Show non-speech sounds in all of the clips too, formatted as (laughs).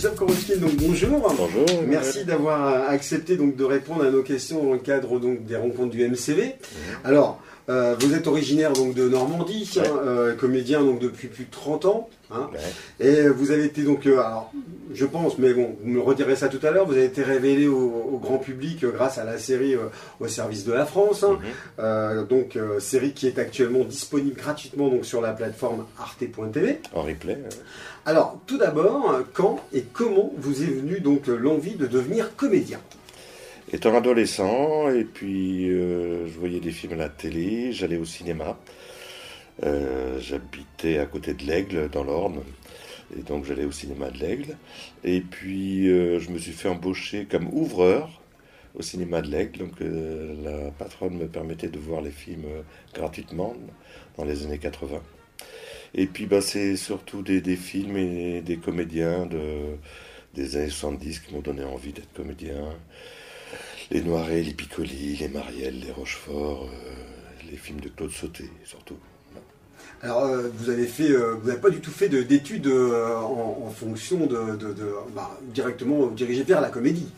Christophe Korowski, donc bonjour. Bonjour. Merci d'avoir accepté donc de répondre à nos questions dans le cadre donc des rencontres du MCV. Mhm. Alors, euh, vous êtes originaire donc de Normandie, hein, euh, comédien donc depuis plus de 30 ans. Hein. Et vous avez été donc, euh, alors, je pense, mais bon, vous me redirez ça tout à l'heure, vous avez été révélé au, grand public grâce à la série Au service de la France. Hein. Mhm. donc, série qui est actuellement disponible gratuitement donc sur la plateforme arte.tv. En replay. Alors, tout d'abord, quand et comment vous est venue donc l'envie de devenir comédien? Étant adolescent, et puis euh, je voyais des films à la télé, j'allais au cinéma. Euh, j'habitais à côté de l'Aigle, dans l'Orne, et donc j'allais au cinéma de l'Aigle. Et puis euh, je me suis fait embaucher comme ouvreur au cinéma de l'Aigle. Donc la patronne me permettait de voir les films gratuitement dans les années 80. Et puis bah, c'est surtout des, des, films et des comédiens de, des années 70 qui m'ont donné envie d'être comédien les Noiret, les Piccoli, les Marielle, les Rochefort, euh, les films de Claude Sauté surtout. Alors, euh, vous avez fait, euh, vous n'avez pas du tout fait d'études en, fonction de, bah, directement dirigé vers la comédie.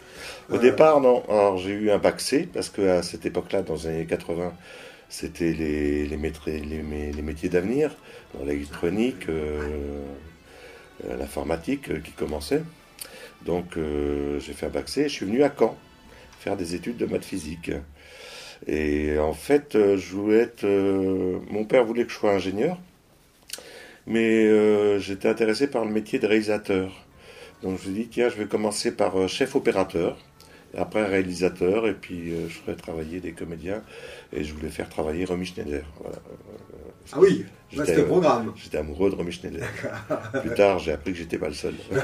Au départ, non. Alors, j'ai eu un bac C parce qu'à cette époque-là, dans les années 80, c'était les, les, les, métiers d'avenir, dans l'électronique, l'informatique qui commençait. Donc, j'ai fait un bac C. Je suis venu à Caen faire des études de maths physique. Et en fait, euh, je voulais être. Euh, mon père voulait que je sois ingénieur, mais euh, j'étais intéressé par le métier de réalisateur. Donc je me suis dit, tiens, je vais commencer par chef opérateur, après réalisateur, et puis je ferai travailler des comédiens, et je voulais faire travailler Romy Schneider. Voilà. Ah oui, c'était le programme. J'étais amoureux de Romy Schneider. Plus tard, j'ai appris que j'étais pas le seul. (laughs)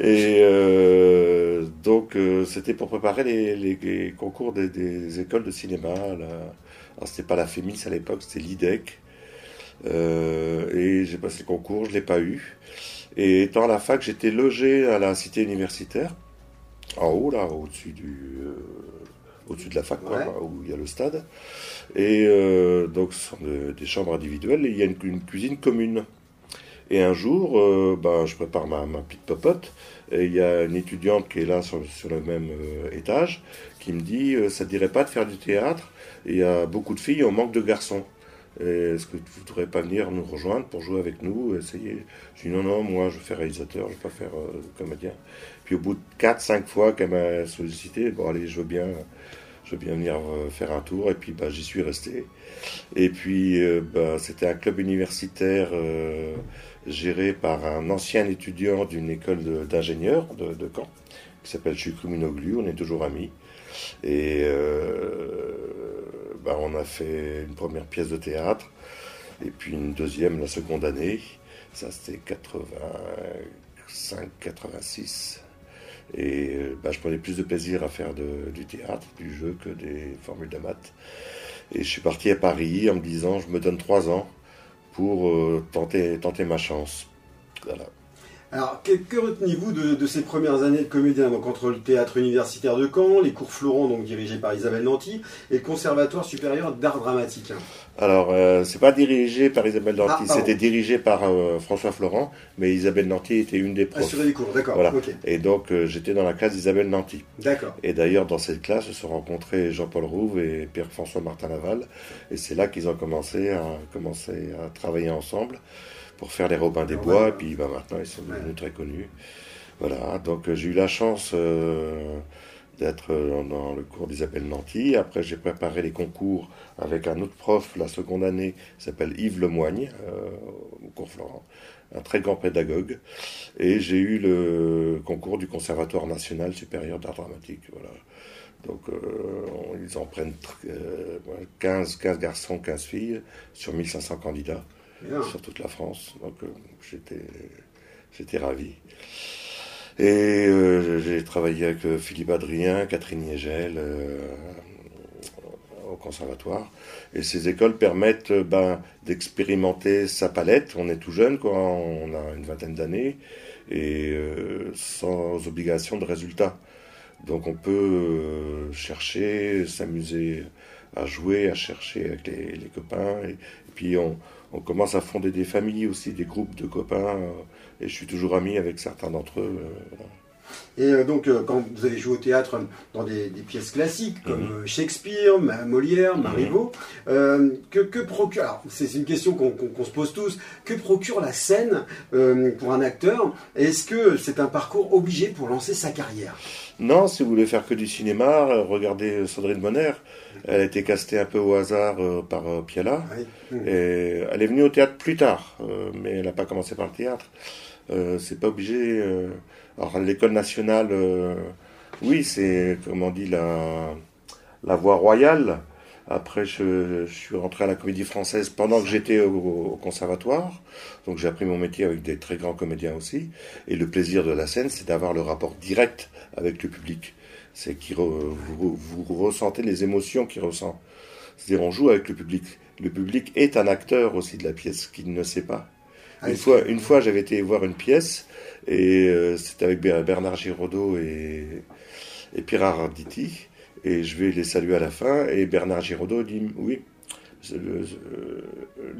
et euh, donc, euh, c'était pour préparer les, concours des, écoles de cinéma. Là. Alors, c'était pas la FEMIS à l'époque, c'était l'IDEC. Euh, et j'ai passé le concours, je l'ai pas eu. Et étant à la fac, j'étais logé à la cité universitaire, en haut, là, au-dessus du au-dessus de la fac, où il y a le stade. Et euh, donc, ce sont des chambres individuelles et il y a une, cuisine commune. Et un jour, euh, ben, je prépare ma, ma petite popote et il y a une étudiante qui est là sur, le même euh, étage qui me dit Ça ne dirait pas de faire du théâtre? Il y a beaucoup de filles, on manque de garçons. Est-ce que vous ne voudrez pas venir nous rejoindre pour jouer avec nous essayer? Je dis non, non, moi je fais réalisateur, je ne vais pas faire comédien. Puis au bout de 4-5 fois qu'elle m'a sollicité, bon allez, je veux bien, je veux bien venir euh, faire un tour. Et puis bah, j'y suis resté. Et puis euh, bah, c'était un club universitaire euh, géré par un ancien étudiant d'une école d'ingénieurs de, Caen, qui s'appelle Chukru Minoglu. On est toujours amis. Et bah, on a fait une première pièce de théâtre. Et puis une deuxième la seconde année. Ça c'était 85-86. Et euh, bah, je prenais plus de plaisir à faire du théâtre, du jeu, que des formules de maths. Et je suis parti à Paris en me disant, je me donne trois ans pour euh, tenter, tenter ma chance. Voilà. Alors, que, retenez-vous de, ces premières années de comédien? Donc, entre le théâtre universitaire de Caen, les cours Florent, donc dirigés par Isabelle Nanty, et le Conservatoire supérieur d'art dramatique Alors, euh, c'est pas dirigé par Isabelle Nanty, ah, c'était dirigé par euh, François Florent, mais Isabelle Nanty était une des profs. Assurer les cours, d'accord. Et donc, euh, j'étais dans la classe d'Isabelle Nanty. D'accord. Et d'ailleurs, dans cette classe, se sont rencontrés Jean-Paul Rouve et Pierre-François Martin Laval. Et c'est là qu'ils ont commencé à, commencé à travailler ensemble pour faire les Robins des Bois, et puis bah, maintenant ils sont devenus très connus. Voilà, donc euh, j'ai eu la chance euh, d'être euh, dans le cours d'Isabelle Nanty. Après, j'ai préparé les concours avec un autre prof la seconde année, s'appelle Yves Lemoigne, au cours Florent, un très grand pédagogue. Et j'ai eu le concours du Conservatoire national supérieur d'art dramatique. Voilà. Donc, ils en prennent 15, 15 garçons, 15 filles sur 1500 candidats sur toute la France. Donc euh, j'étais, ravi. Et euh, j'ai travaillé avec euh, Philippe Adrien, Catherine Niegel au conservatoire. Et ces écoles permettent ben, d'expérimenter sa palette. On est tout jeune, quoi, on a une vingtaine d'années, et sans obligation de résultat. Donc on peut chercher, s'amuser à jouer, à chercher avec les, copains. Et, puis on, on, commence à fonder des familles aussi, des groupes de copains. et je suis toujours ami avec certains d'entre eux. Et euh, donc, euh, quand vous avez joué au théâtre dans des, pièces classiques comme mhm. euh, Shakespeare, Molière, mhm. Marivaux, que, que, procure, c'est une question qu'on se pose tous, que procure la scène pour un acteur? Est-ce que c'est un parcours obligé pour lancer sa carrière? Non, si vous voulez faire que du cinéma, regardez Sandrine Bonner. Elle a été castée un peu au hasard par Piala. Et elle est venue au théâtre plus tard, mais elle n'a pas commencé par le théâtre. c'est pas obligé. Alors l'école nationale, euh, oui, c'est, comme on dit, la, la voie royale. Après, je, suis rentré à la comédie française pendant que j'étais au, conservatoire. Donc j'ai appris mon métier avec des très grands comédiens aussi. Et le plaisir de la scène, c'est d'avoir le rapport direct avec le public. C'est que vous, vous, ressentez les émotions qu'il ressent. C'est-à-dire on joue avec le public. Le public est un acteur aussi de la pièce qu'il ne sait pas. Ah, une, fois, une fois, j'avais été voir une pièce et euh, c'était avec Bernard Giraudot et, et Pierre Arditi. Et je vais les saluer à la fin. Et Bernard Giraudot dit Oui, le,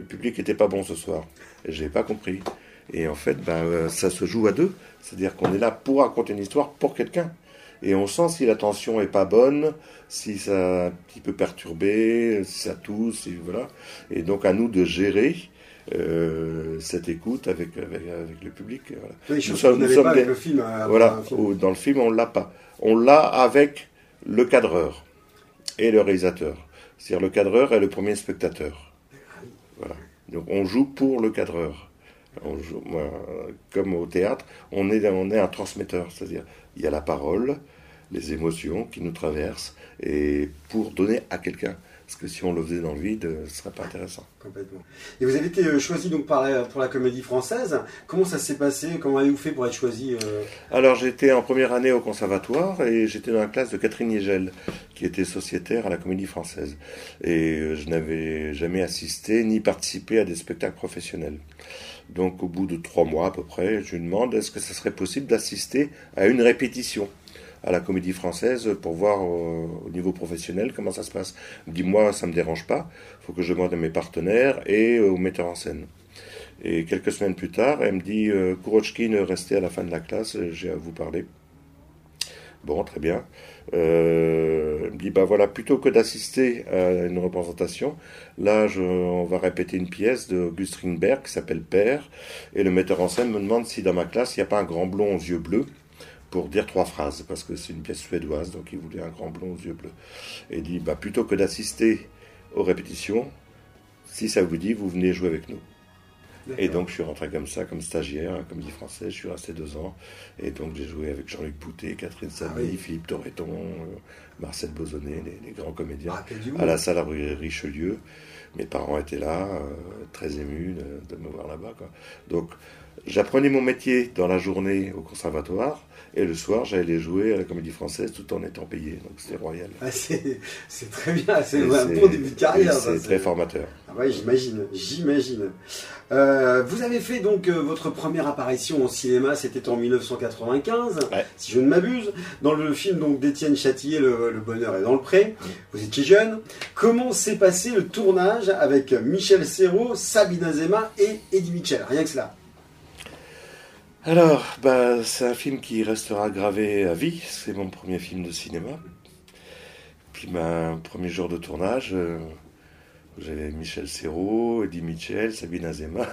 public n'était pas bon ce soir. Je n'ai pas compris. Et en fait, ben, euh, ça se joue à deux. C'est-à-dire qu'on est là pour raconter une histoire pour quelqu'un. Et on sent si la tension est pas bonne, si ça a un petit peu perturbé, si ça tousse, voilà. Et donc à nous de gérer euh, cette écoute avec, avec, le public. Voilà. Oui, nous sommes, pas avec le film. Hein, voilà, dans le film, on l'a pas. On l'a avec le cadreur et le réalisateur. C'est-à-dire le cadreur est le premier spectateur. Voilà. Donc on joue pour le cadreur. On joue, comme au théâtre, on est, on est un transmetteur. C'est-à-dire, il y a la parole, les émotions qui nous traversent, et pour donner à quelqu'un. Parce que si on le faisait dans le vide, euh, ce serait pas intéressant. Complètement. Et vous avez été euh, choisi donc par pour la comédie française. Comment ça s'est passé? Comment avez-vous fait pour être choisi euh? Alors j'étais en première année au conservatoire et j'étais dans la classe de Catherine Yegel, qui était sociétaire à la comédie française. Et je n'avais jamais assisté ni participé à des spectacles professionnels. Donc au bout de trois mois à peu près, je lui demande est-ce que ce serait possible d'assister à une répétition? À la comédie française pour voir au, niveau professionnel comment ça se passe. Dis-moi, ça me dérange pas. Il faut que je demande à mes partenaires et au metteur en scène. Et quelques semaines plus tard, elle me dit euh, Kurochkin, restez à la fin de la classe, j'ai à vous parler. Bon, très bien. Euh, elle me dit bah voilà, plutôt que d'assister à une représentation, là, je, on va répéter une pièce de Auguste Ringberg qui s'appelle Père. Et le metteur en scène me demande si dans ma classe, il n'y a pas un grand blond aux yeux bleus pour dire trois phrases, parce que c'est une pièce suédoise, donc il voulait un grand blond aux yeux bleus. Et il dit, bah, plutôt que d'assister aux répétitions, si ça vous dit, vous venez jouer avec nous. Et donc je suis rentré comme ça, comme stagiaire, comme dit français, je suis resté deux ans. Et donc j'ai joué avec Jean-Luc Poutet, Catherine Samy, ah Philippe Torreton, euh, Marcel Bozonnet, les, grands comédiens, ah, à la salle Richelieu. Mes parents étaient là, euh, très émus de, de me voir là-bas. Donc j'apprenais mon métier dans la journée au conservatoire. Et le soir, j'allais jouer à la comédie française tout en étant payé. Donc c'était royal. Ah, c'est très bien, c'est un bon début de carrière. C'est très formateur. Ah ouais, j'imagine, j'imagine. Euh, vous avez fait donc euh, votre première apparition au cinéma, c'était en 1995, si je ne m'abuse, dans le film donc d'Étienne Châtillier, le, Bonheur est dans le pré. Vous étiez jeune. Comment s'est passé le tournage avec Michel Serrault, Sabine Azema et Eddie Mitchell Rien que cela. Alors, bah, c'est un film qui restera gravé à vie. C'est mon premier film de cinéma. Puis, ma premier jour de tournage, euh, j'avais Michel Serrault, Eddie Mitchell, Sabine Azema.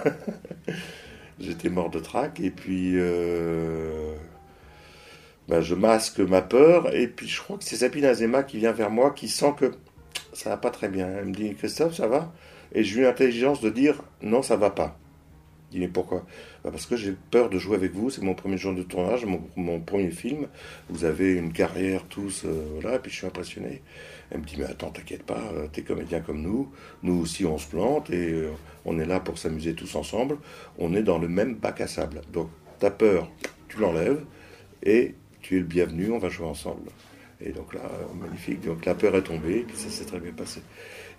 (laughs) J'étais mort de trac. Et puis, euh, bah, je masque ma peur. Et puis, je crois que c'est Sabine Azema qui vient vers moi, qui sent que ça va pas très bien. Elle me dit Christophe, ça va? Et j'ai eu l'intelligence de dire non, ça va pas. Dis mais pourquoi? Bah, parce que j'ai peur de jouer avec vous, c'est mon premier jour de tournage, mon, premier film. Vous avez une carrière tous, euh, et puis je suis impressionné. Elle me dit, mais attends, t'inquiète pas, euh, t'es comédien comme nous, nous aussi on se plante, et euh, on est là pour s'amuser tous ensemble, on est dans le même bac à sable. Donc, ta peur, tu l'enlèves, et tu es le bienvenu, on va jouer ensemble. Et donc là, magnifique, donc la peur est tombée, et puis ça s'est très bien passé.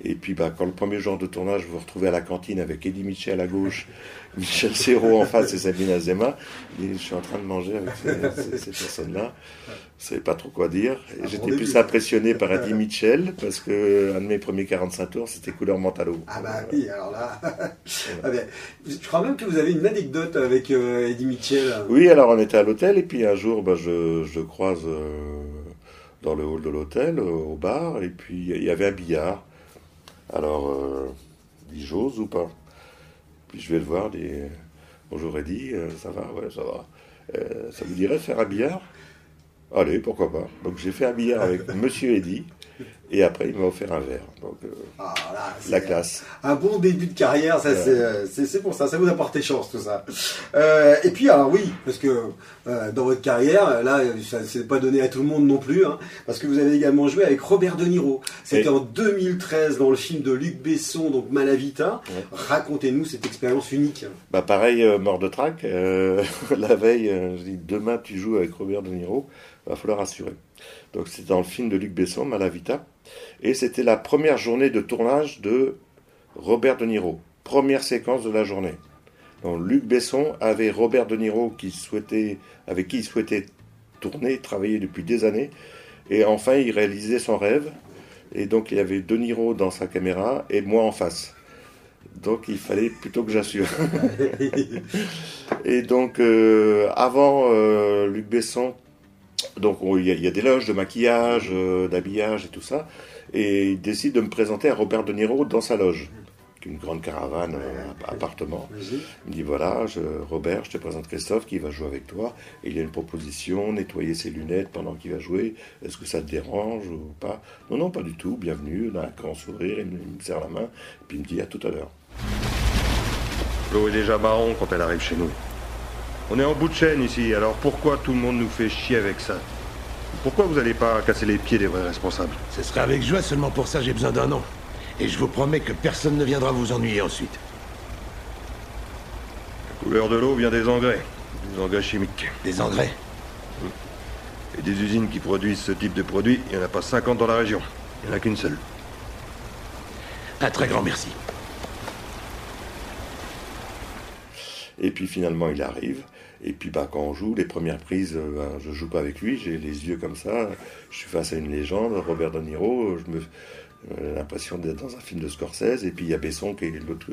Et puis, bah, quand le premier jour de tournage, vous vous retrouvez à la cantine avec Eddie Mitchell à gauche, (laughs) Michel Serrault en face et Sabine Azema, et je suis en train de manger avec ces, personnes-là. Je savais pas trop quoi dire. J'étais plus impressionné par Eddie Mitchell, parce que un de mes premiers 45 tours, c'était couleur mentalo. Ah bah oui, alors là... (laughs) Ah ben, je crois même que vous avez une anecdote avec euh, Eddie Mitchell. Oui, alors on était à l'hôtel, et puis un jour, bah, je, je croise euh, dans le hall de l'hôtel, au bar, et puis il y avait un billard. Alors, euh, j'ose ou pas? Puis je vais le voir, dit Bonjour euh, ça va Ouais, ça va. Euh, ça vous dirait faire un billard? Allez, pourquoi pas. Donc j'ai fait un billard avec (laughs) Monsieur Eddy. Et après, il m'a offert un verre. Donc, euh, ah, la classe. Un bon début de carrière, ça euh, c'est pour ça. Ça vous a porté chance, tout ça. Euh, et puis, alors oui, parce que dans votre carrière, là, ça s'est pas donné à tout le monde non plus, hein, parce que vous avez également joué avec Robert De Niro. C'était en 2013 dans le film de Luc Besson, donc Malavita. Racontez-nous cette expérience unique. Bah pareil, mort de trac. (laughs) la veille, je dis demain tu joues avec Robert De Niro, va falloir assurer. Donc c'était dans le film de Luc Besson, Malavita. Et c'était la première journée de tournage de Robert De Niro. Première séquence de la journée. Donc Luc Besson avait Robert De Niro qui souhaitait, avec qui il souhaitait tourner, travailler depuis des années. Et enfin, il réalisait son rêve. Et donc, il y avait De Niro dans sa caméra et moi en face. Donc, il fallait plutôt que j'assure. (laughs) et donc, euh, avant euh, Luc Besson, donc il y, a des loges de maquillage, euh, d'habillage et tout ça. Et il décide de me présenter à Robert De Niro dans sa loge, une grande caravane, un appartement. Il me dit voilà, Robert, je te présente Christophe qui va jouer avec toi. Et il y a une proposition, nettoyer ses lunettes pendant qu'il va jouer. Est-ce que ça te dérange ou pas? Non, non, pas du tout. Bienvenue. Il a un grand sourire, il me, serre la main. Et puis il me dit à tout à l'heure. L'eau est déjà marron quand elle arrive chez nous. On est en bout de chaîne ici, alors pourquoi tout le monde nous fait chier avec ça Pourquoi vous n'allez pas casser les pieds des vrais responsables Ce serait avec joie, seulement pour ça j'ai besoin d'un an. Et je vous promets que personne ne viendra vous ennuyer ensuite. La couleur de l'eau vient des engrais, des engrais chimiques. Des engrais Et des usines qui produisent ce type de produit, il n'y en a pas 50 dans la région. Il n'y en a qu'une seule. Un très grand merci. Et puis finalement, il arrive. Et puis bah, quand on joue, les premières prises, je euh, ben, je joue pas avec lui, j'ai les yeux comme ça, je suis face à une légende, Robert De Niro, je me euh, l'impression d'être dans un film de Scorsese, et puis il y a Besson qui est l'autre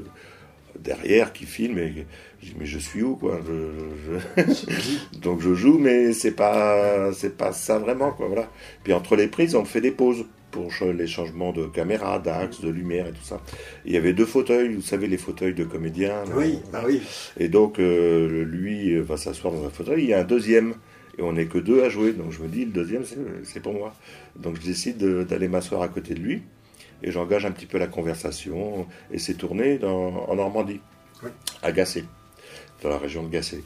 derrière qui filme, je dis mais je suis où quoi? (laughs) Donc je joue, mais c'est pas c'est pas ça vraiment quoi, voilà. Puis entre les prises, on fait des pauses pour les changements de caméra, d'axe, de lumière et tout ça. Il y avait deux fauteuils, vous savez, les fauteuils de comédiens. Oui, bah oui. Et donc, euh, lui va s'asseoir dans un fauteuil. Il y a un deuxième, et on n'est que deux à jouer. Donc, je me dis, le deuxième, c'est pour moi. Donc, je décide d'aller m'asseoir à côté de lui, et j'engage un petit peu la conversation. Et c'est tourné en Normandie, à Gassé, dans la région de Gassé.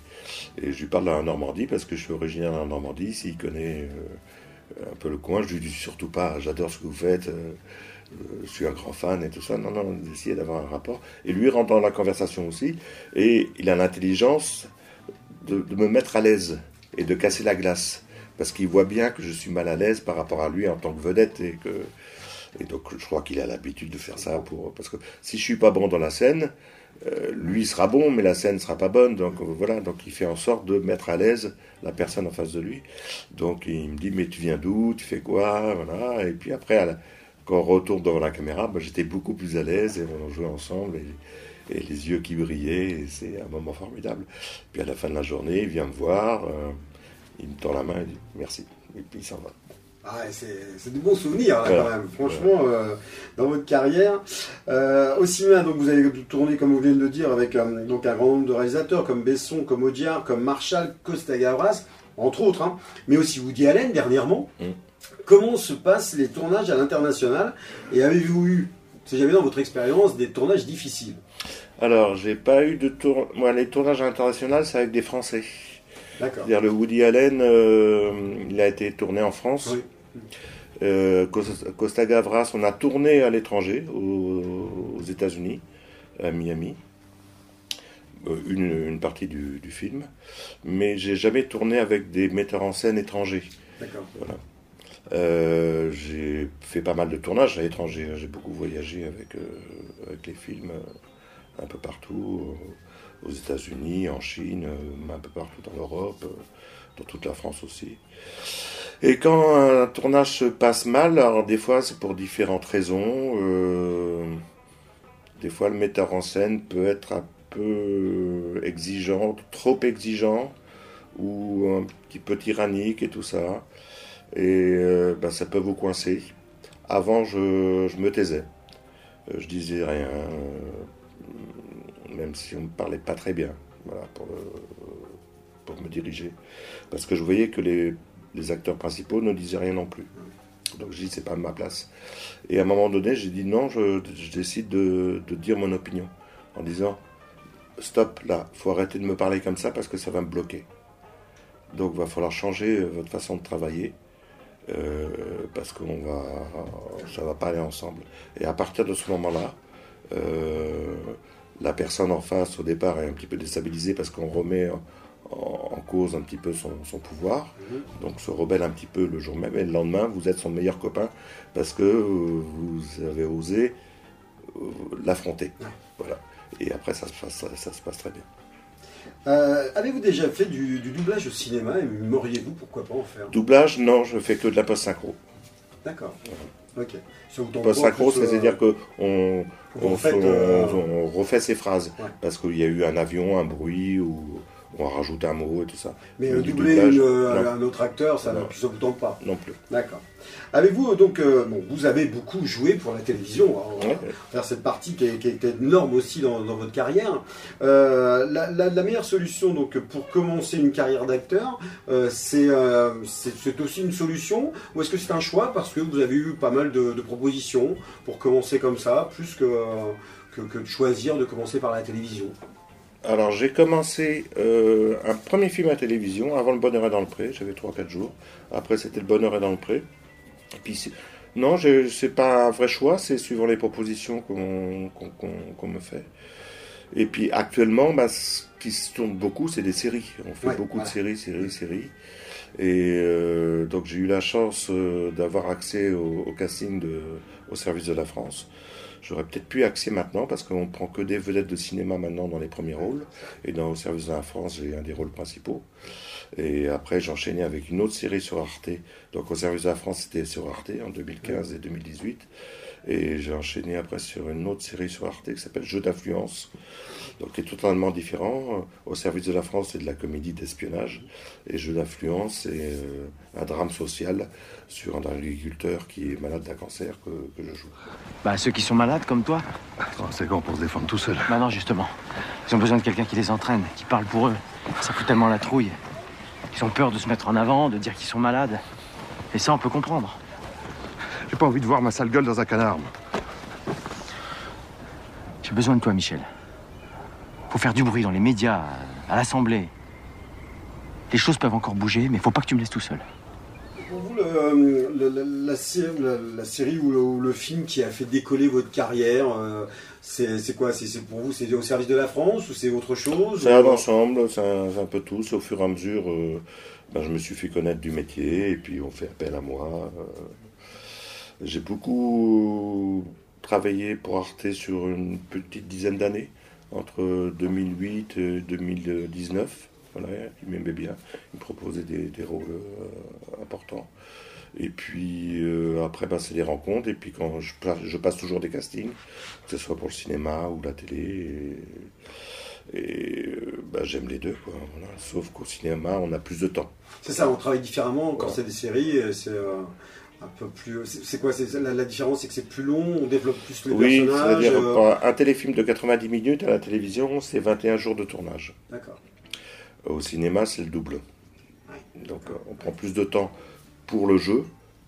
Et je lui parle en Normandie parce que je suis originaire de Normandie. S'il connaît. Euh, un peu le coin. Je lui dis surtout pas, j'adore ce que vous faites, euh, je suis un grand fan et tout ça. Non, non, d'essayer d'avoir un rapport. Et lui rentre dans la conversation aussi. Et il a l'intelligence de, me mettre à l'aise et de casser la glace. Parce qu'il voit bien que je suis mal à l'aise par rapport à lui en tant que vedette et que. Et donc, je crois qu'il a l'habitude de faire ça pour. Parce que si je suis pas bon dans la scène, euh, lui sera bon, mais la scène sera pas bonne. Donc voilà, donc il fait en sorte de mettre à l'aise la personne en face de lui. Donc il me dit mais tu viens d'où, tu fais quoi, voilà. Et puis après, quand on retourne devant la caméra, j'étais beaucoup plus à l'aise et on jouait ensemble et, les yeux qui brillaient. c'est un moment formidable. Puis à la fin de la journée, il vient me voir, euh, il me tend la main, il dit merci, et puis il s'en va. Ah, c'est de bons souvenirs quand même, franchement, euh, dans votre carrière. Euh, au cinéma, donc vous avez tourné, comme vous venez de le dire, avec euh, donc un grand nombre de réalisateurs comme Besson, comme Audiard, comme Marshall, Costa Gavras, entre autres, hein. mais aussi Woody Allen dernièrement. Mm. Comment se passent les tournages à l'international? Et avez-vous eu, si jamais dans votre expérience, des tournages difficiles? Alors, j'ai pas eu de tour. Moi, les tournages internationaux, c'est avec des Français. D'accord. C'est-à-dire le Woody Allen, il a été tourné en France. Oui. Euh, Costa Gavras, on a tourné à l'étranger, aux, États-Unis, à Miami, euh, une, partie du, film, mais j'ai jamais tourné avec des metteurs en scène étrangers. D'accord. Euh, j'ai fait pas mal de tournages à l'étranger. J'ai beaucoup voyagé avec, euh, avec les films un peu partout, aux États-Unis, en Chine, un peu partout dans l'Europe, dans toute la France aussi. Et quand un tournage se passe mal, alors des fois c'est pour différentes raisons. des fois le metteur en scène peut être un peu exigeant, trop exigeant, ou un petit peu tyrannique et tout ça et euh, ben, ça peut vous coincer. Avant, je, me taisais. Euh, je disais rien, euh, même si on ne parlait pas très bien, voilà, pour me diriger. Parce que je voyais que les, acteurs principaux ne disaient rien non plus. Donc je dis, c'est pas ma place. Et à un moment donné, j'ai dit non, je, décide de, dire mon opinion. En disant, stop, là, faut arrêter de me parler comme ça parce que ça va me bloquer. Donc va falloir changer votre façon de travailler. Euh, parce que va, ça va pas aller ensemble. Et à partir de ce moment-là, euh, la personne en face, au départ, est un petit peu déstabilisée parce qu'on remet en, cause un petit peu son, pouvoir, donc se rebelle un petit peu le jour même, et le lendemain, vous êtes son meilleur copain parce que euh, vous avez osé l'affronter. Voilà. Et après, ça se passe très bien. Euh, avez-vous déjà fait du, doublage au cinéma et m'auriez-vous pourquoi pas en faire? Doublage, non, je fais que de la post-synchro. D'accord. Ok. Post-synchro, c'est-à-dire qu'on on, euh, on, refait ses phrases. Parce qu'il y a eu un avion, un bruit, ou on rajoute un mot et tout ça. Mais, doubler euh, un autre acteur, ça ne vous tente pas Non plus. D'accord. Avez-vous euh, donc, euh, bon, vous avez beaucoup joué pour la télévision, hein, faire cette partie qui est, énorme aussi dans, votre carrière. la, meilleure solution donc pour commencer une carrière d'acteur, c'est aussi une solution ou est-ce que c'est un choix parce que vous avez eu pas mal de, propositions pour commencer comme ça, plus que, que de choisir de commencer par la télévision? Alors j'ai commencé euh, un premier film à télévision avant Le Bonheur est dans le pré, j'avais 3-4 jours. Après c'était Le Bonheur est dans le pré. Et puis non, c'est pas un vrai choix, c'est suivant les propositions qu'on me fait. Et puis actuellement, bah, ce qui se tourne beaucoup, c'est des séries. On fait beaucoup de séries, séries, séries. Et euh, donc j'ai eu la chance euh, d'avoir accès au, casting de, au service de la France. J'aurais peut-être pu accès maintenant parce qu'on prend que des vedettes de cinéma maintenant dans les premiers rôles. Et dans le service de la France, j'ai un des rôles principaux. Et après, j'enchaînais avec une autre série sur Arte. Donc au service de la France, c'était sur Arte en 2015 et 2018. Et j'ai enchaîné après sur une autre série sur Arte qui s'appelle Jeu d'influence, donc qui est totalement différent. Au service de la France, c'est de la comédie d'espionnage. Et Jeu d'influence, c'est euh, un drame social sur un agriculteur qui est malade d'un cancer que, je joue. Bah, ceux qui sont malades comme toi. C'est quand pour se défendre tout seul. Bah non, justement. Ils ont besoin de quelqu'un qui les entraîne, qui parle pour eux. Ça fout tellement la trouille. Ils ont peur de se mettre en avant, de dire qu'ils sont malades. Et ça, on peut comprendre. J'ai pas envie de voir ma sale gueule dans un canard. J'ai besoin de toi, Michel. Faut faire du bruit dans les médias, à l'Assemblée. Les choses peuvent encore bouger, mais faut pas que tu me laisses tout seul. Pour vous, la, série ou le, film qui a fait décoller votre carrière, euh, c'est quoi? C'est pour vous, c'est au service de la France ou c'est autre chose? C'est un ensemble, c'est un, peu tout. Au fur et à mesure, euh, ben, je me suis fait connaître du métier et puis on fait appel à moi. Euh, j'ai beaucoup travaillé pour Arte sur une petite dizaine d'années, entre 2008 et 2019. Voilà, il m'aimait bien, il me proposait des, rôles euh, importants. Et puis euh, après, bah, c'est des rencontres. Et puis quand je, je, passe toujours des castings, que ce soit pour le cinéma ou la télé. Et, euh, bah, j'aime les deux. Quoi, Sauf qu'au cinéma, on a plus de temps. C'est ça, on travaille différemment. Quand c'est des séries, c'est un peu plus. C'est quoi la, la, différence C'est que c'est plus long, on développe plus les oui, personnages. C'est-à-dire euh, un téléfilm de 90 minutes à la télévision, c'est 21 jours de tournage. D'accord. Au cinéma, c'est le double. Donc euh, on prend plus de temps pour le jeu,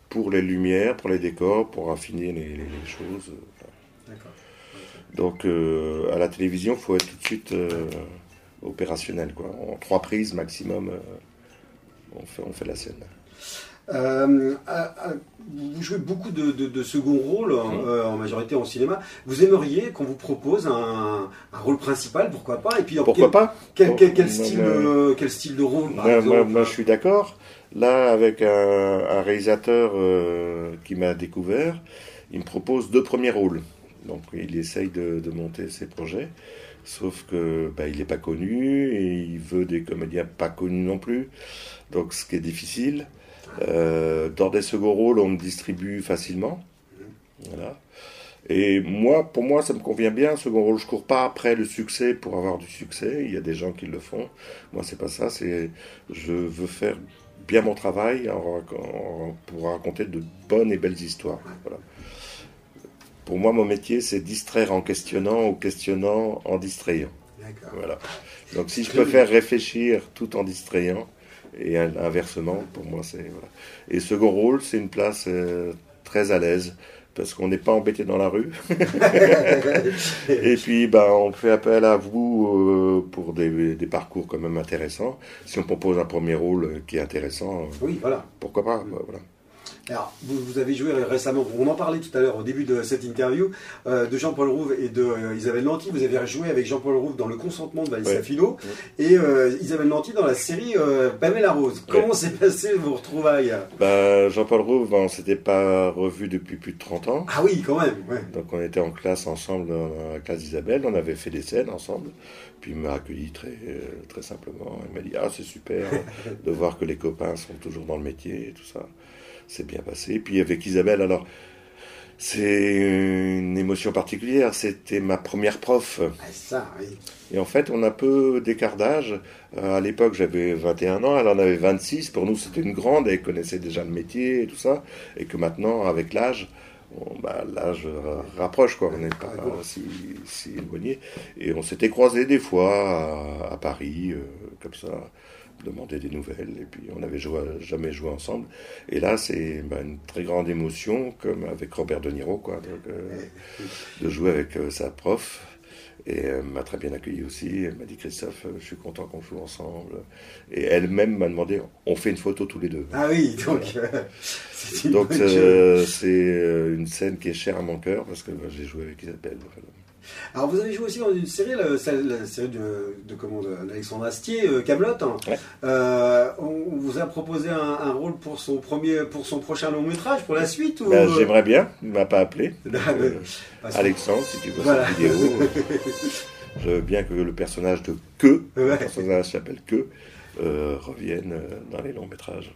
pour les lumières, pour les décors, pour affiner les, choses. D'accord. Donc euh, à la télévision, il faut être tout de suite opérationnel. Quoi. En trois prises maximum, on, fait, on fait la scène. Euh, vous jouez beaucoup de, de, second rôle, mmh. euh, en majorité en cinéma. Vous aimeriez qu'on vous propose un, un, rôle principal, pourquoi pas Et puis, Pourquoi quel, pas quel, quel, style, euh, quel style de rôle, par moi, je suis d'accord. Là, avec un, réalisateur euh, qui m'a découvert, il me propose deux premiers rôles. Donc il essaye de, monter ses projets, sauf que bah, il n'est pas connu et il veut des comédiens pas connus non plus. Donc ce qui est difficile. Euh, dans des seconds rôles, on me distribue facilement. Voilà. Et moi, pour moi, ça me convient bien. Second rôle, je cours pas après le succès pour avoir du succès. Il y a des gens qui le font. Moi, c'est pas ça. C'est, je veux faire bien mon travail pour raconter de bonnes et belles histoires. Voilà. Pour moi, mon métier, c'est distraire en questionnant ou questionnant en distrayant. Voilà. Donc, si je peux faire réfléchir tout en distrayant, et inversement, pour moi, c'est. Voilà. Et second rôle, c'est une place euh, très à l'aise parce qu'on n'est pas embêté dans la rue. (laughs) et puis, ben, on fait appel à vous euh, pour des, des, parcours quand même intéressants. Si on propose un premier rôle qui est intéressant, oui, voilà. pourquoi pas voilà. Alors, vous, avez joué récemment, on en parlait tout à l'heure au début de cette interview, euh, de Jean-Paul Rouve et de euh, Isabelle Nanty. Vous avez joué avec Jean-Paul Rouve dans Le consentement de Valissa Philo et euh, Isabelle Nanty dans la série Pamela Rose. Comment s'est passé vos retrouvailles? Bah, Jean-Paul Rouve, on ne s'était pas revu depuis plus de 30 ans. Ah oui, quand même. Donc on était en classe ensemble, dans la classe d'Isabelle, on avait fait des scènes ensemble. Puis il m'a accueilli très, très simplement. Il m'a dit Ah, c'est super (laughs) de voir que les copains sont toujours dans le métier et tout ça c'est bien passé. Et puis avec Isabelle, alors, c'est une émotion particulière. C'était ma première prof. Ah, ça, oui. Et en fait, on a peu d'écart d'âge. Euh, à l'époque, j'avais 21 ans, elle en avait 26. Pour nous, c'était une grande, elle connaissait déjà le métier et tout ça. Et que maintenant, avec l'âge, bah, l'âge rapproche, quoi. On n'est pas si, si, éloigné. Et on s'était croisés des fois à, Paris, euh, comme ça demander des nouvelles. Et puis on n'avait jamais joué ensemble. Et là, c'est bah, une très grande émotion, comme avec Robert De Niro, quoi, euh, de jouer avec euh, sa prof. Et elle m'a très bien accueilli aussi. Elle m'a dit Christophe, je suis content qu'on joue ensemble. Et elle-même m'a demandé on fait une photo tous les deux. Ah oui, donc euh, (laughs) c'est donc une scène qui est chère à mon cœur parce que bah, j'ai joué avec Isabelle. Alors vous avez joué aussi dans une série, la, série de, de d'Alexandre Astier, euh, Camelot. Hein. Euh, on, vous a proposé un, rôle pour son premier, pour son prochain long métrage, pour la suite ou... Ben, j'aimerais bien. Il m'a pas appelé. (laughs) Euh, Alexandre, si tu vois cette vidéo. (laughs) je veux bien que le personnage de Que, le personnage s'appelle Que, revienne dans les longs métrages.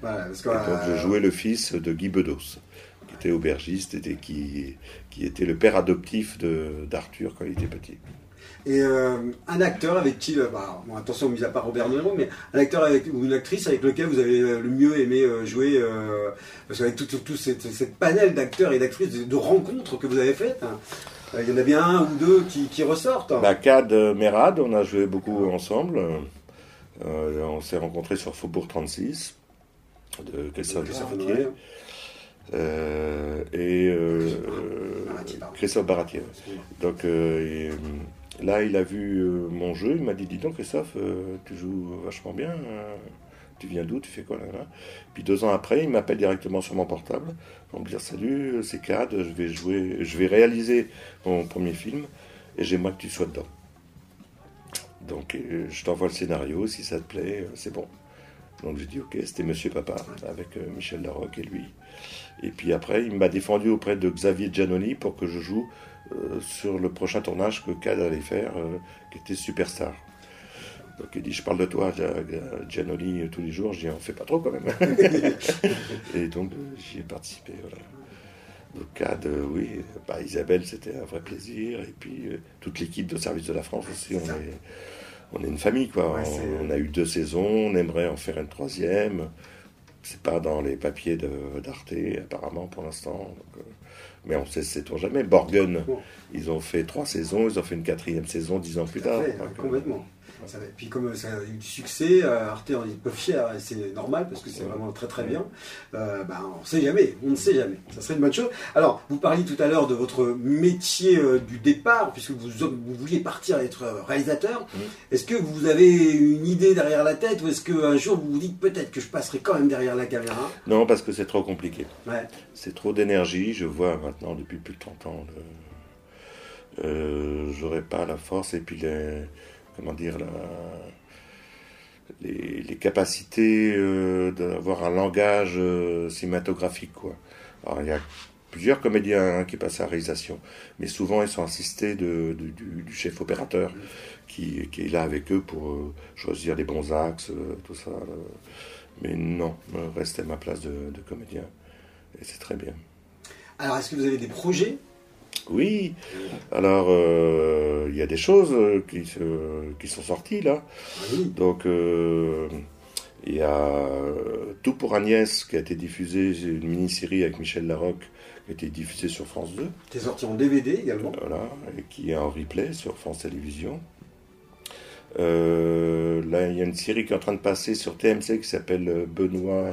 Voilà. donc je jouais le fils de Guy Bedos était aubergiste et qui, qui était le père adoptif d'Arthur quand il était petit. Et euh, un acteur avec qui, euh, bah, attention, mis à part Robert De Niro, mais un acteur avec, ou une actrice avec lequel vous avez le mieux aimé euh, jouer, parce qu'avec tout, tout, cette, cette, panel d'acteurs et d'actrices, de, rencontres que vous avez faites, hein, il y en a bien un ou deux qui, qui ressortent. Bah, Cad Merad, on a joué beaucoup ensemble. on s'est rencontrés sur Faubourg 36 de Christophe Baratier. Euh, et euh, Christophe Baratier. Donc euh, là, il a vu mon jeu, il m'a dit Dis donc, Christophe, tu joues vachement bien. tu viens d'où Tu fais quoi là, Puis deux ans après, il m'appelle directement sur mon portable pour me dire Salut, c'est Cad, je vais jouer, je vais réaliser mon premier film et j'aimerais que tu sois dedans. Donc je t'envoie le scénario, si ça te plaît, c'est bon. Donc j'ai dit ok, c'était Monsieur Papa avec Michel Larocque et lui. Et puis après, il m'a défendu auprès de Xavier Giannoli pour que je joue euh, sur le prochain tournage que Cad allait faire, euh, qui était Superstar. Donc il dit, je parle de toi, Giannoli, tous les jours. Dis, on fait pas trop quand même. (laughs) et donc j'y ai participé. Voilà. Donc Cad, euh, oui, bah, Isabelle, c'était un vrai plaisir. Et puis toute l'équipe de service de la France aussi, on est, on est une famille. quoi. on, a eu deux saisons, on aimerait en faire une troisième. C'est pas dans les papiers d'Arte, apparemment, pour l'instant. Euh, mais on sait, sait-on jamais. Borgen, ils ont fait trois saisons, ils ont fait une quatrième saison dix ans plus tard. complètement. Et puis comme ça a eu du succès, euh, Arte en est peu fier, et c'est normal parce que c'est vraiment très très bien. Euh, ben, on ne sait jamais, on ne sait jamais. Ça serait une bonne chose. Alors, vous parliez tout à l'heure de votre métier euh, du départ, puisque vous, vous, vouliez partir être réalisateur. Est-ce que vous avez une idée derrière la tête ou est-ce qu'un jour vous vous dites peut-être que je passerai quand même derrière la caméra? Non, parce que c'est trop compliqué. C'est trop d'énergie. Je vois maintenant depuis plus de 30 ans. Le... J'aurais pas la force et puis les comment dire, les, capacités d'avoir un langage cinématographique. Quoi. Alors, il y a plusieurs comédiens hein, qui passent à la réalisation, mais souvent ils sont assistés de, du, chef opérateur qui, est là avec eux pour choisir les bons axes, tout ça. Mais non, rester à ma place de comédien. Et c'est très bien. Alors, est-ce que vous avez des projets oui, alors euh, il y a des choses qui, qui sont sorties là. Donc euh, il y a Tout pour Agnès qui a été diffusé, une mini-série avec Michel Larocque qui a été diffusée sur France 2. Qui est sorti en DVD également. Voilà, et qui est en replay sur France Télévisions. Euh, là, il y a une série qui est en train de passer sur TMC qui s'appelle Benoît.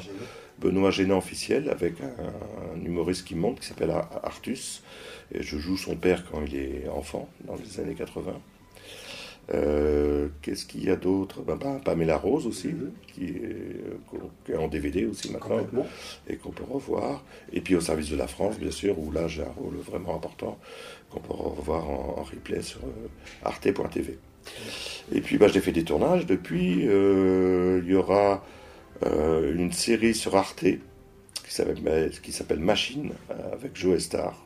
Benoît Génant officiel avec un, humoriste qui monte qui s'appelle Artus. Et je joue son père quand il est enfant, dans les années 80. Euh, qu'est-ce qu'il y a d'autre? Ben, ben, Pamela Rose aussi, mhm. qui, est, en DVD aussi maintenant, et qu'on peut revoir. Et puis au service de la France, bien sûr, où là j'ai un rôle vraiment important, qu'on peut revoir en, replay sur euh, arte.tv. Et puis ben, j'ai fait des tournages depuis. Euh, il y aura euh, une série sur Arte qui s'appelle Machine avec Joe Star.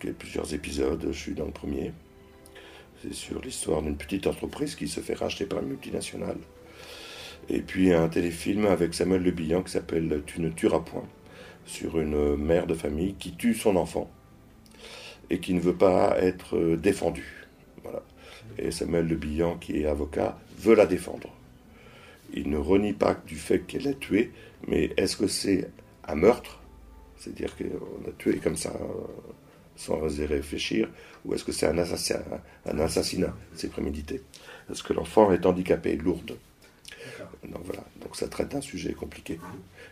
Qui a plusieurs épisodes, je suis dans le premier. C'est sur l'histoire d'une petite entreprise qui se fait racheter par une multinationale. Et puis un téléfilm avec Samuel Le Bihan qui s'appelle Tu ne tueras point, sur une mère de famille qui tue son enfant et qui ne veut pas être défendue. Et Samuel Le Bihan, qui est avocat, veut la défendre il ne renie pas du fait qu'elle a tué, mais est-ce que c'est un meurtre? C'est-à-dire qu'on a tué comme ça, sans réfléchir, ou est-ce que c'est un, assassinat, un assassinat C'est prémédité? Est-ce que l'enfant est handicapé, lourde donc voilà, donc ça traite d'un sujet compliqué.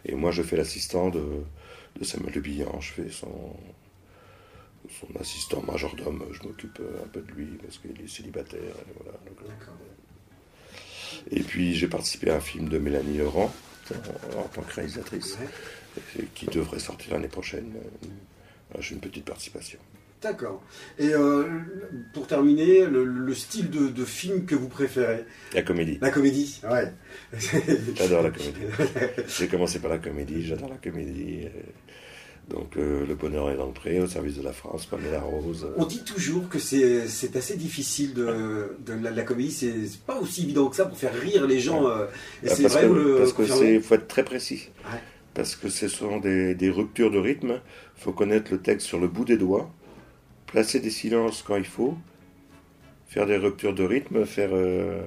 Et moi, je fais l'assistant de, Samuel Le Bihan, je fais son, son assistant majordome, je m'occupe un peu de lui parce qu'il est célibataire. voilà, et puis j'ai participé à un film de Mélanie Laurent en, tant que réalisatrice, qui devrait sortir l'année prochaine. Euh, j'ai une petite participation. D'accord. Et euh, pour terminer, le, style de, film que vous préférez La comédie. La comédie, ouais. (laughs) j'adore la comédie. J'ai commencé par la comédie, j'adore la comédie. Donc euh, le bonheur est dans le pré, au service de la France, la Rose. On dit toujours que c'est assez difficile de, de la, comédie, c'est pas aussi évident que ça pour faire rire les gens. Et bah, c'est vrai que, Parce qu'il faut être très précis. Parce que ce sont des, des ruptures de rythme, faut connaître le texte sur le bout des doigts, placer des silences quand il faut, faire des ruptures de rythme, faire... Euh,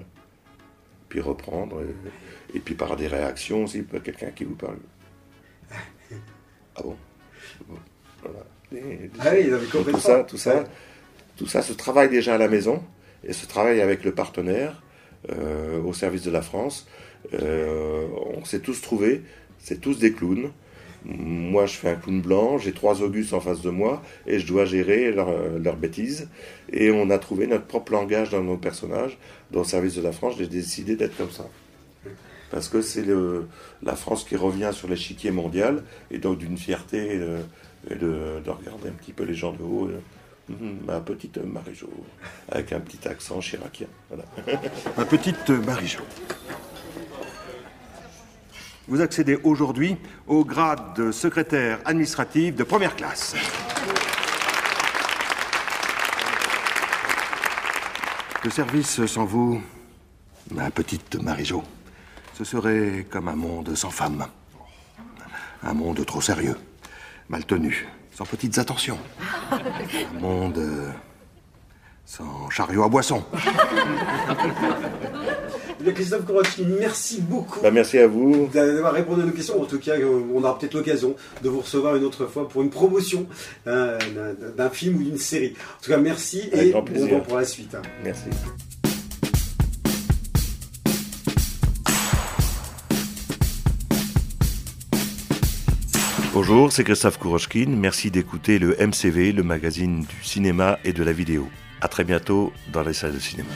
puis reprendre, et, et, puis par des réactions aussi, quelqu'un qui vous parle. (laughs) Ah bon? Ah oui, tout ça, tout ça, tout ça se travaille déjà à la maison et se travaille avec le partenaire euh, au service de la France. Euh, on s'est tous trouvés, c'est tous des clowns. Moi, je fais un clown blanc, j'ai trois Augustes en face de moi et je dois gérer leurs bêtises. Et on a trouvé notre propre langage dans nos personnages. Dans le service de la France, j'ai décidé d'être comme ça parce que c'est la France qui revient sur l'échiquier mondial, et donc d'une fierté euh, de, regarder un petit peu les gens de haut. Euh, hum, ma petite Marie-Jo, avec un petit accent chiracien. ma petite Marie-Jo. Vous accédez aujourd'hui au grade de secrétaire administratif de première classe. Le service sans vous, ma petite Marie-Jo, ce serait comme un monde sans femmes. Un monde trop sérieux, mal tenu, sans petites attentions. Un monde sans chariot à boisson. (laughs) Christophe Korotsky, merci beaucoup. Bah, merci à vous. D'avoir répondu à nos questions. En tout cas, on aura peut-être l'occasion de vous recevoir une autre fois pour une promotion euh, d'un film ou d'une série. En tout cas, merci et bon vent pour la suite. Merci. Bonjour, c'est Christophe Kourochkin. Merci d'écouter le MCV, le magazine du cinéma et de la vidéo. À très bientôt dans les salles de cinéma.